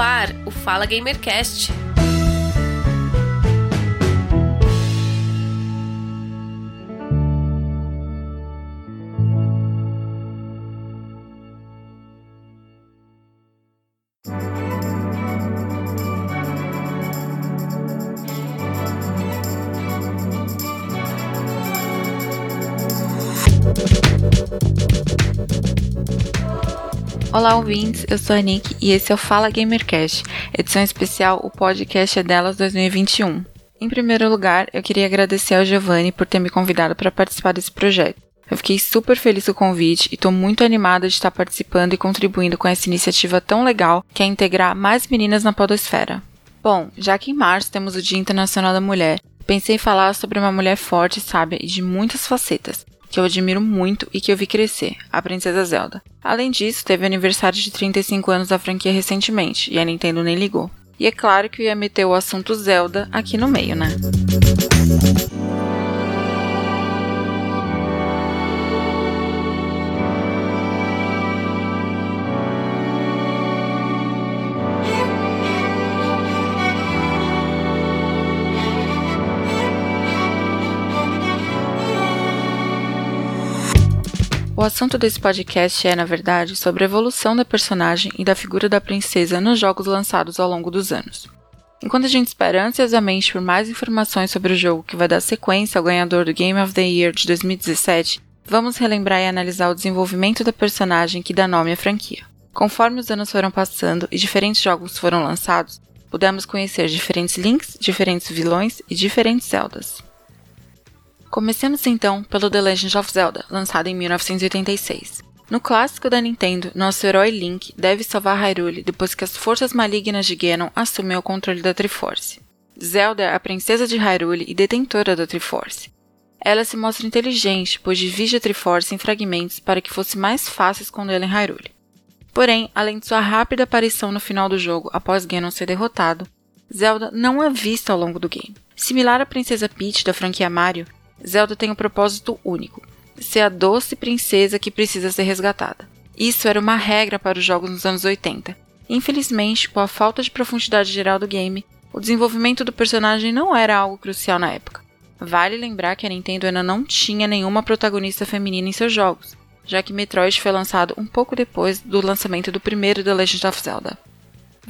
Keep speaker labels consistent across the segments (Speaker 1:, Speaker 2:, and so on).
Speaker 1: Ar o Fala Gamercast.
Speaker 2: Olá, ouvintes. Eu sou a Nick e esse é o Fala Gamercast, edição especial O Podcast é Delas 2021. Em primeiro lugar, eu queria agradecer ao Giovanni por ter me convidado para participar desse projeto. Eu fiquei super feliz com o convite e estou muito animada de estar participando e contribuindo com essa iniciativa tão legal que é integrar mais meninas na podosfera. Bom, já que em março temos o Dia Internacional da Mulher, pensei em falar sobre uma mulher forte, sábia e de muitas facetas, que eu admiro muito e que eu vi crescer, a Princesa Zelda. Além disso, teve aniversário de 35 anos da franquia recentemente, e a Nintendo nem ligou. E é claro que eu ia meter o assunto Zelda aqui no meio, né? O assunto desse podcast é, na verdade, sobre a evolução da personagem e da figura da princesa nos jogos lançados ao longo dos anos. Enquanto a gente espera ansiosamente por mais informações sobre o jogo que vai dar sequência ao ganhador do Game of the Year de 2017, vamos relembrar e analisar o desenvolvimento da personagem que dá nome à franquia. Conforme os anos foram passando e diferentes jogos foram lançados, pudemos conhecer diferentes Links, diferentes vilões e diferentes Zeldas. Começamos então pelo The Legend of Zelda, lançado em 1986. No clássico da Nintendo, nosso herói Link deve salvar Hyrule depois que as forças malignas de Ganon assumem o controle da Triforce. Zelda é a princesa de Hyrule e detentora da Triforce. Ela se mostra inteligente, pois divide a Triforce em fragmentos para que fosse mais fácil escondê-la em Hyrule. Porém, além de sua rápida aparição no final do jogo após Ganon ser derrotado, Zelda não é vista ao longo do game. Similar à Princesa Peach da franquia Mario, Zelda tem um propósito único: ser a doce princesa que precisa ser resgatada. Isso era uma regra para os jogos nos anos 80. Infelizmente, com a falta de profundidade geral do game, o desenvolvimento do personagem não era algo crucial na época. Vale lembrar que a Nintendo ainda não tinha nenhuma protagonista feminina em seus jogos, já que Metroid foi lançado um pouco depois do lançamento do primeiro The Legend of Zelda.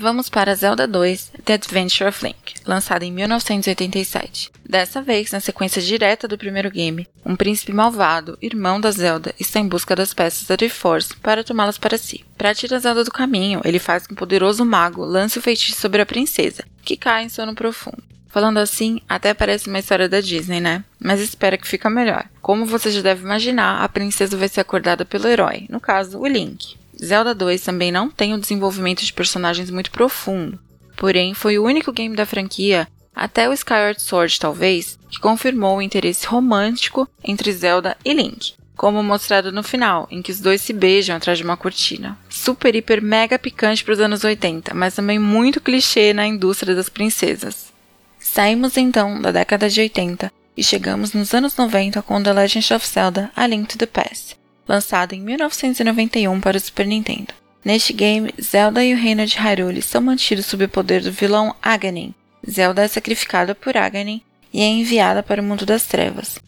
Speaker 2: Vamos para Zelda 2 The Adventure of Link, lançada em 1987. Dessa vez, na sequência direta do primeiro game, um príncipe malvado, irmão da Zelda, está em busca das peças da Triforce para tomá-las para si. Para tirar Zelda do caminho, ele faz com que um poderoso mago lance o feitiço sobre a princesa, que cai em sono profundo. Falando assim, até parece uma história da Disney, né? Mas espera que fica melhor. Como você já deve imaginar, a princesa vai ser acordada pelo herói, no caso, o Link. Zelda 2 também não tem um desenvolvimento de personagens muito profundo, porém foi o único game da franquia, até o Skyward Sword talvez, que confirmou o interesse romântico entre Zelda e Link, como mostrado no final, em que os dois se beijam atrás de uma cortina. Super, hiper, mega picante para os anos 80, mas também muito clichê na indústria das princesas. Saímos então da década de 80 e chegamos nos anos 90 com The Legend of Zelda: A Link to the Past, lançado em 1991 para o Super Nintendo. Neste game, Zelda e o reino de Hyrule são mantidos sob o poder do vilão Aghanim. Zelda é sacrificada por Aghanim e é enviada para o mundo das trevas.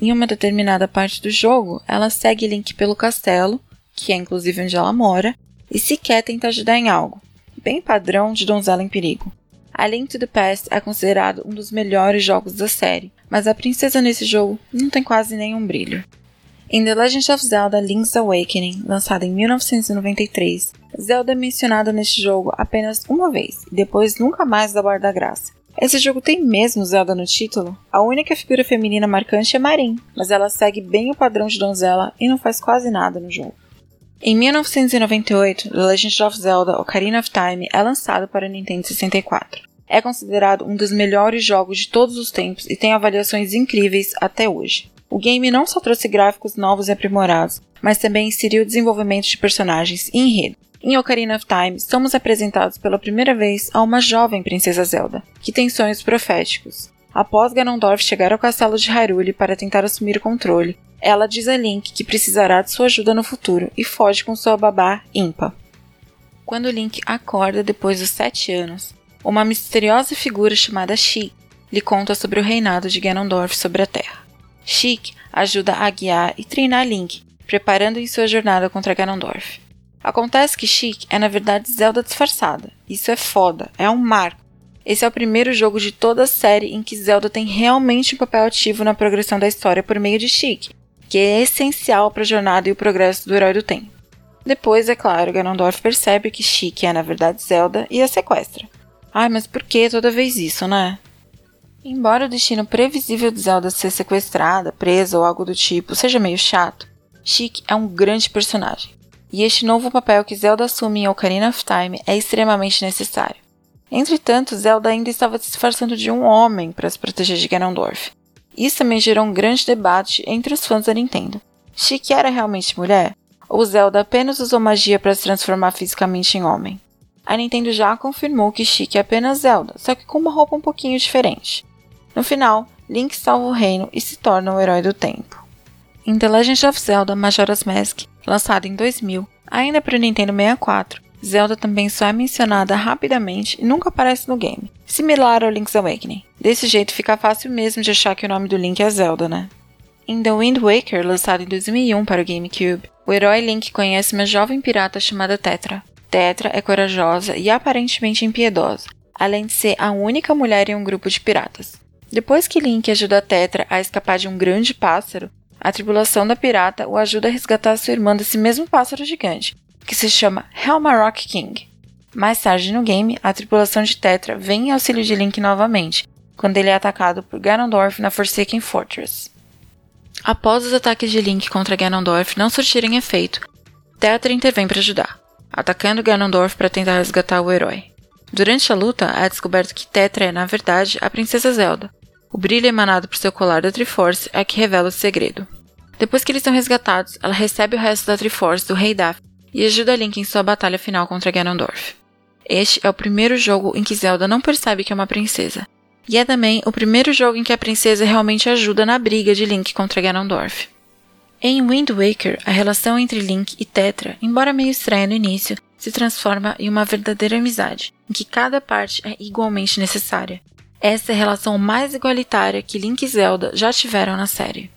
Speaker 2: Em uma determinada parte do jogo, ela segue Link pelo castelo, que é inclusive onde ela mora, e sequer tenta ajudar em algo, bem padrão de donzela em perigo. A Link to the Past é considerado um dos melhores jogos da série, mas a princesa nesse jogo não tem quase nenhum brilho. Em The Legend of Zelda Link's Awakening, lançado em 1993, Zelda é mencionada neste jogo apenas uma vez e depois nunca mais da Barra da Graça. Esse jogo tem mesmo Zelda no título? A única figura feminina marcante é Marin, mas ela segue bem o padrão de donzela e não faz quase nada no jogo. Em 1998, The Legend of Zelda Ocarina of Time é lançado para Nintendo 64. É considerado um dos melhores jogos de todos os tempos e tem avaliações incríveis até hoje. O game não só trouxe gráficos novos e aprimorados, mas também inseriu o desenvolvimento de personagens e enredo. Em Ocarina of Time, somos apresentados pela primeira vez a uma jovem princesa Zelda, que tem sonhos proféticos. Após Ganondorf chegar ao castelo de Hyrule para tentar assumir o controle, ela diz a Link que precisará de sua ajuda no futuro e foge com sua babá Impa. Quando Link acorda depois dos sete anos, uma misteriosa figura chamada Sheik lhe conta sobre o reinado de Ganondorf sobre a Terra. Sheik ajuda a guiar e treinar Link, preparando em sua jornada contra Ganondorf. Acontece que Sheik é na verdade Zelda disfarçada. Isso é foda, é um marco esse é o primeiro jogo de toda a série em que Zelda tem realmente um papel ativo na progressão da história por meio de Sheik, que é essencial para a jornada e o progresso do herói do tempo. Depois, é claro, Ganondorf percebe que Sheik é na verdade Zelda e a sequestra. Ai, mas por que toda vez isso, né? Embora o destino previsível de Zelda ser sequestrada, presa ou algo do tipo seja meio chato, Sheik é um grande personagem. E este novo papel que Zelda assume em Ocarina of Time é extremamente necessário. Entretanto, Zelda ainda estava se disfarçando de um homem para se proteger de Ganondorf. Isso também gerou um grande debate entre os fãs da Nintendo. Chique era realmente mulher? Ou Zelda apenas usou magia para se transformar fisicamente em homem? A Nintendo já confirmou que Chique é apenas Zelda, só que com uma roupa um pouquinho diferente. No final, Link salva o reino e se torna o herói do tempo. Em The Legend of Zelda Majora's Mask, lançado em 2000, ainda para o Nintendo 64, Zelda também só é mencionada rapidamente e nunca aparece no game, similar ao Link's Awakening. Desse jeito fica fácil mesmo de achar que o nome do Link é Zelda, né? Em The Wind Waker, lançado em 2001 para o GameCube, o herói Link conhece uma jovem pirata chamada Tetra. Tetra é corajosa e aparentemente impiedosa, além de ser a única mulher em um grupo de piratas. Depois que Link ajuda Tetra a escapar de um grande pássaro, a tripulação da pirata o ajuda a resgatar sua irmã desse mesmo pássaro gigante, que se chama Helmarok King. Mais tarde no game, a tripulação de Tetra vem em auxílio de Link novamente, quando ele é atacado por Ganondorf na Forsaken Fortress. Após os ataques de Link contra Ganondorf não surtirem efeito, Tetra intervém para ajudar, atacando Ganondorf para tentar resgatar o herói. Durante a luta, é descoberto que Tetra é, na verdade, a Princesa Zelda. O brilho emanado por seu colar da Triforce é que revela o segredo. Depois que eles são resgatados, ela recebe o resto da Triforce do Rei Daft e ajuda Link em sua batalha final contra Ganondorf. Este é o primeiro jogo em que Zelda não percebe que é uma princesa, e é também o primeiro jogo em que a princesa realmente ajuda na briga de Link contra Ganondorf. Em Wind Waker, a relação entre Link e Tetra, embora meio estranha no início, se transforma em uma verdadeira amizade, em que cada parte é igualmente necessária. Essa é a relação mais igualitária que Link e Zelda já tiveram na série.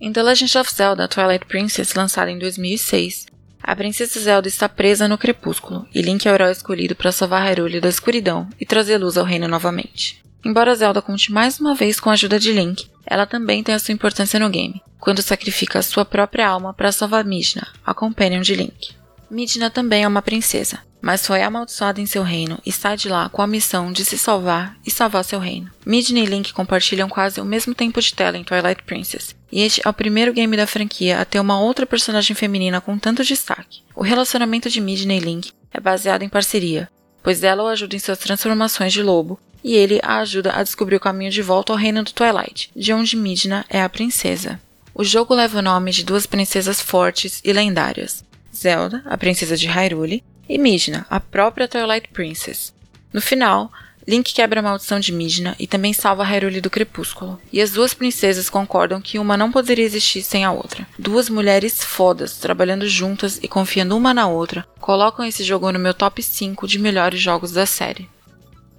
Speaker 2: Em The Legend of Zelda Twilight Princess, lançado em 2006, a princesa Zelda está presa no crepúsculo, e Link é o herói escolhido para salvar Hyrule da escuridão e trazer luz ao reino novamente. Embora Zelda conte mais uma vez com a ajuda de Link, ela também tem a sua importância no game, quando sacrifica a sua própria alma para salvar Midna, a companion de Link. Midna também é uma princesa, mas foi amaldiçoada em seu reino e sai de lá com a missão de se salvar e salvar seu reino. Midna e Link compartilham quase o mesmo tempo de tela em Twilight Princess, e este é o primeiro game da franquia a ter uma outra personagem feminina com tanto destaque. O relacionamento de Midna e Link é baseado em parceria, pois ela o ajuda em suas transformações de lobo e ele a ajuda a descobrir o caminho de volta ao reino do Twilight, de onde Midna é a princesa. O jogo leva o nome de duas princesas fortes e lendárias: Zelda, a princesa de Hyrule, e Midna, a própria Twilight Princess. No final, Link quebra a maldição de Midna e também salva Hyrule do crepúsculo. E as duas princesas concordam que uma não poderia existir sem a outra. Duas mulheres fodas, trabalhando juntas e confiando uma na outra, colocam esse jogo no meu top 5 de melhores jogos da série.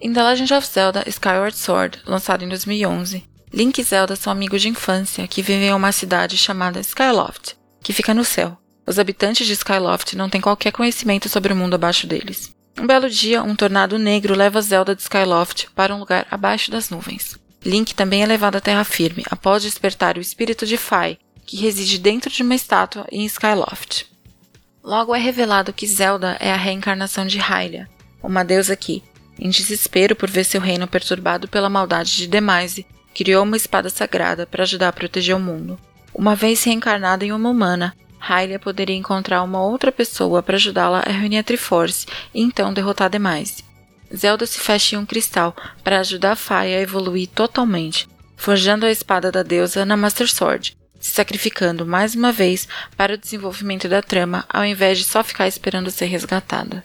Speaker 2: Em The Legend of Zelda Skyward Sword, lançado em 2011, Link e Zelda são amigos de infância que vivem em uma cidade chamada Skyloft, que fica no céu. Os habitantes de Skyloft não têm qualquer conhecimento sobre o mundo abaixo deles. Um belo dia, um tornado negro leva Zelda de Skyloft para um lugar abaixo das nuvens. Link também é levado à terra firme após despertar o espírito de Fai, que reside dentro de uma estátua em Skyloft. Logo é revelado que Zelda é a reencarnação de Hylia, uma deusa que, em desespero por ver seu reino perturbado pela maldade de Demise, criou uma espada sagrada para ajudar a proteger o mundo. Uma vez reencarnada em uma humana, Hylia poderia encontrar uma outra pessoa para ajudá-la a reunir a Triforce e então derrotar demais. Zelda se fecha em um cristal para ajudar Faia a evoluir totalmente, forjando a espada da deusa na Master Sword, se sacrificando mais uma vez para o desenvolvimento da trama ao invés de só ficar esperando ser resgatada.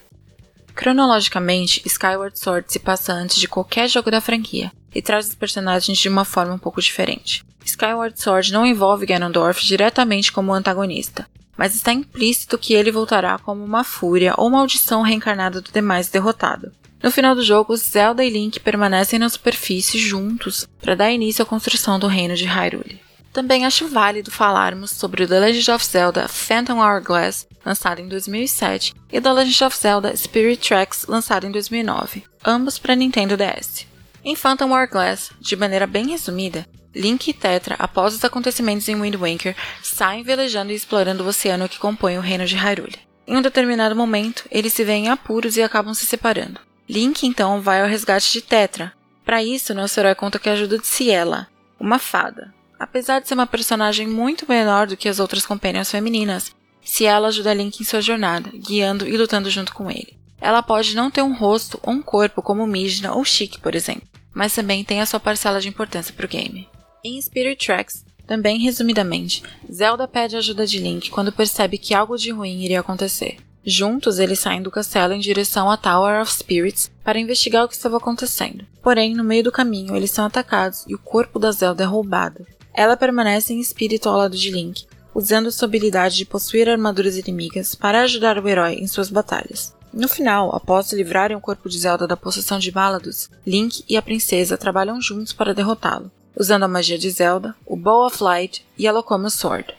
Speaker 2: Cronologicamente, Skyward Sword se passa antes de qualquer jogo da franquia e traz os personagens de uma forma um pouco diferente. Skyward Sword não envolve Ganondorf diretamente como antagonista, mas está implícito que ele voltará como uma fúria ou maldição reencarnada do demais derrotado. No final do jogo, Zelda e Link permanecem na superfície juntos para dar início à construção do reino de Hyrule. Também acho válido falarmos sobre The Legend of Zelda Phantom Hourglass, lançado em 2007, e The Legend of Zelda Spirit Tracks, lançado em 2009, ambos para Nintendo DS. Em Phantom Hourglass, de maneira bem resumida, Link e Tetra, após os acontecimentos em Wind Waker, saem velejando e explorando o oceano que compõe o reino de Hyrule. Em um determinado momento, eles se veem apuros e acabam se separando. Link então vai ao resgate de Tetra. Para isso, nosso herói conta a ajuda de Ciela, uma fada, Apesar de ser uma personagem muito menor do que as outras companhias femininas, Ciela ajuda Link em sua jornada, guiando e lutando junto com ele. Ela pode não ter um rosto ou um corpo como Mijna ou Chic, por exemplo, mas também tem a sua parcela de importância para o game. Em Spirit Tracks, também resumidamente, Zelda pede ajuda de Link quando percebe que algo de ruim iria acontecer. Juntos, eles saem do castelo em direção à Tower of Spirits para investigar o que estava acontecendo. Porém, no meio do caminho, eles são atacados e o corpo da Zelda é roubado. Ela permanece em espírito ao lado de Link, usando sua habilidade de possuir armaduras inimigas para ajudar o herói em suas batalhas. No final, após livrarem o corpo de Zelda da possessão de Malados, Link e a princesa trabalham juntos para derrotá-lo, usando a magia de Zelda, o Bow of Light e a Locoma Sword.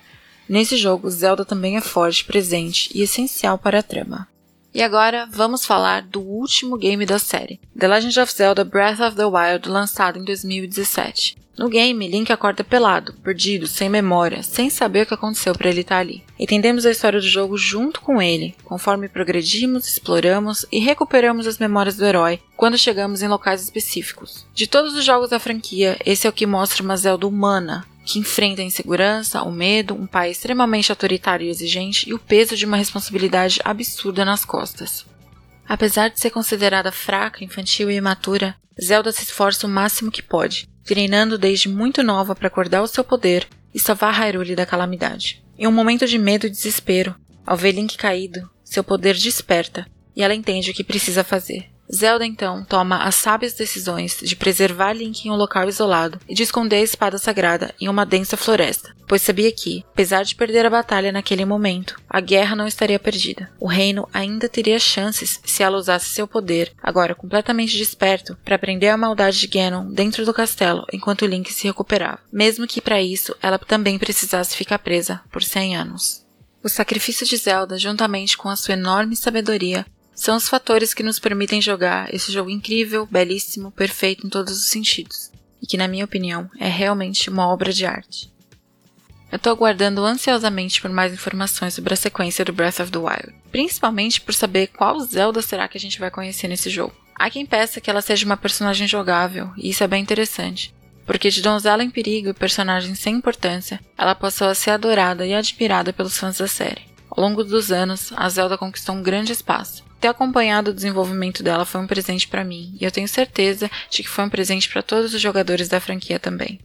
Speaker 2: Nesse jogo, Zelda também é forte, presente e essencial para a trama. E agora vamos falar do último game da série, The Legend of Zelda Breath of the Wild, lançado em 2017. No game, Link acorda pelado, perdido, sem memória, sem saber o que aconteceu para ele estar tá ali. Entendemos a história do jogo junto com ele, conforme progredimos, exploramos e recuperamos as memórias do herói quando chegamos em locais específicos. De todos os jogos da franquia, esse é o que mostra uma Zelda humana, que enfrenta a insegurança, o medo, um pai extremamente autoritário e exigente e o peso de uma responsabilidade absurda nas costas. Apesar de ser considerada fraca, infantil e imatura, Zelda se esforça o máximo que pode, treinando desde muito nova para acordar o seu poder e salvar Hyrule da calamidade. Em um momento de medo e desespero, ao ver Link caído, seu poder desperta e ela entende o que precisa fazer. Zelda então toma as sábias decisões de preservar Link em um local isolado e de esconder a espada sagrada em uma densa floresta, pois sabia que, apesar de perder a batalha naquele momento, a guerra não estaria perdida. O reino ainda teria chances se ela usasse seu poder, agora completamente desperto, para prender a maldade de Ganon dentro do castelo enquanto Link se recuperava, mesmo que para isso ela também precisasse ficar presa por 100 anos. O sacrifício de Zelda, juntamente com a sua enorme sabedoria, são os fatores que nos permitem jogar esse jogo incrível, belíssimo, perfeito em todos os sentidos, e que, na minha opinião, é realmente uma obra de arte. Eu estou aguardando ansiosamente por mais informações sobre a sequência do Breath of the Wild, principalmente por saber qual Zelda será que a gente vai conhecer nesse jogo. Há quem peça que ela seja uma personagem jogável, e isso é bem interessante, porque de donzela em perigo e personagem sem importância, ela passou a ser adorada e admirada pelos fãs da série. Ao longo dos anos, a Zelda conquistou um grande espaço, ter acompanhado o desenvolvimento dela foi um presente para mim, e eu tenho certeza de que foi um presente para todos os jogadores da franquia também.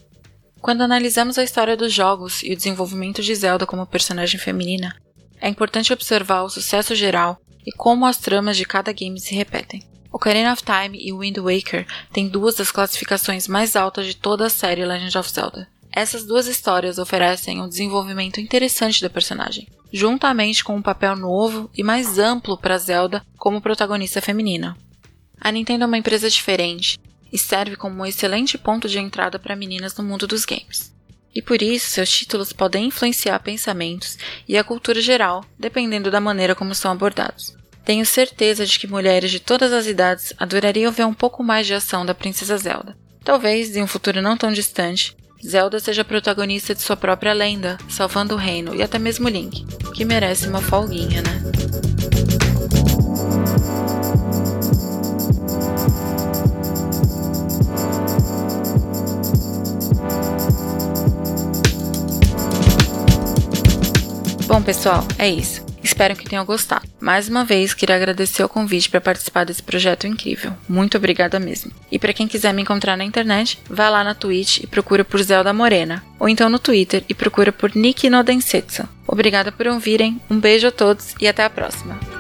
Speaker 2: Quando analisamos a história dos jogos e o desenvolvimento de Zelda como personagem feminina, é importante observar o sucesso geral e como as tramas de cada game se repetem. Ocarina of Time e Wind Waker têm duas das classificações mais altas de toda a série Legend of Zelda. Essas duas histórias oferecem um desenvolvimento interessante da personagem, juntamente com um papel novo e mais amplo para Zelda como protagonista feminina. A Nintendo é uma empresa diferente e serve como um excelente ponto de entrada para meninas no mundo dos games. E por isso, seus títulos podem influenciar pensamentos e a cultura geral, dependendo da maneira como são abordados. Tenho certeza de que mulheres de todas as idades adorariam ver um pouco mais de ação da Princesa Zelda. Talvez, em um futuro não tão distante, Zelda seja protagonista de sua própria lenda, salvando o reino e até mesmo Link, que merece uma folguinha, né? Pessoal, é isso. Espero que tenham gostado. Mais uma vez, queria agradecer o convite para participar desse projeto incrível. Muito obrigada mesmo. E para quem quiser me encontrar na internet, vá lá na Twitch e procura por Zelda Morena, ou então no Twitter e procura por Nick Nodensetsu. Obrigada por ouvirem, um beijo a todos e até a próxima.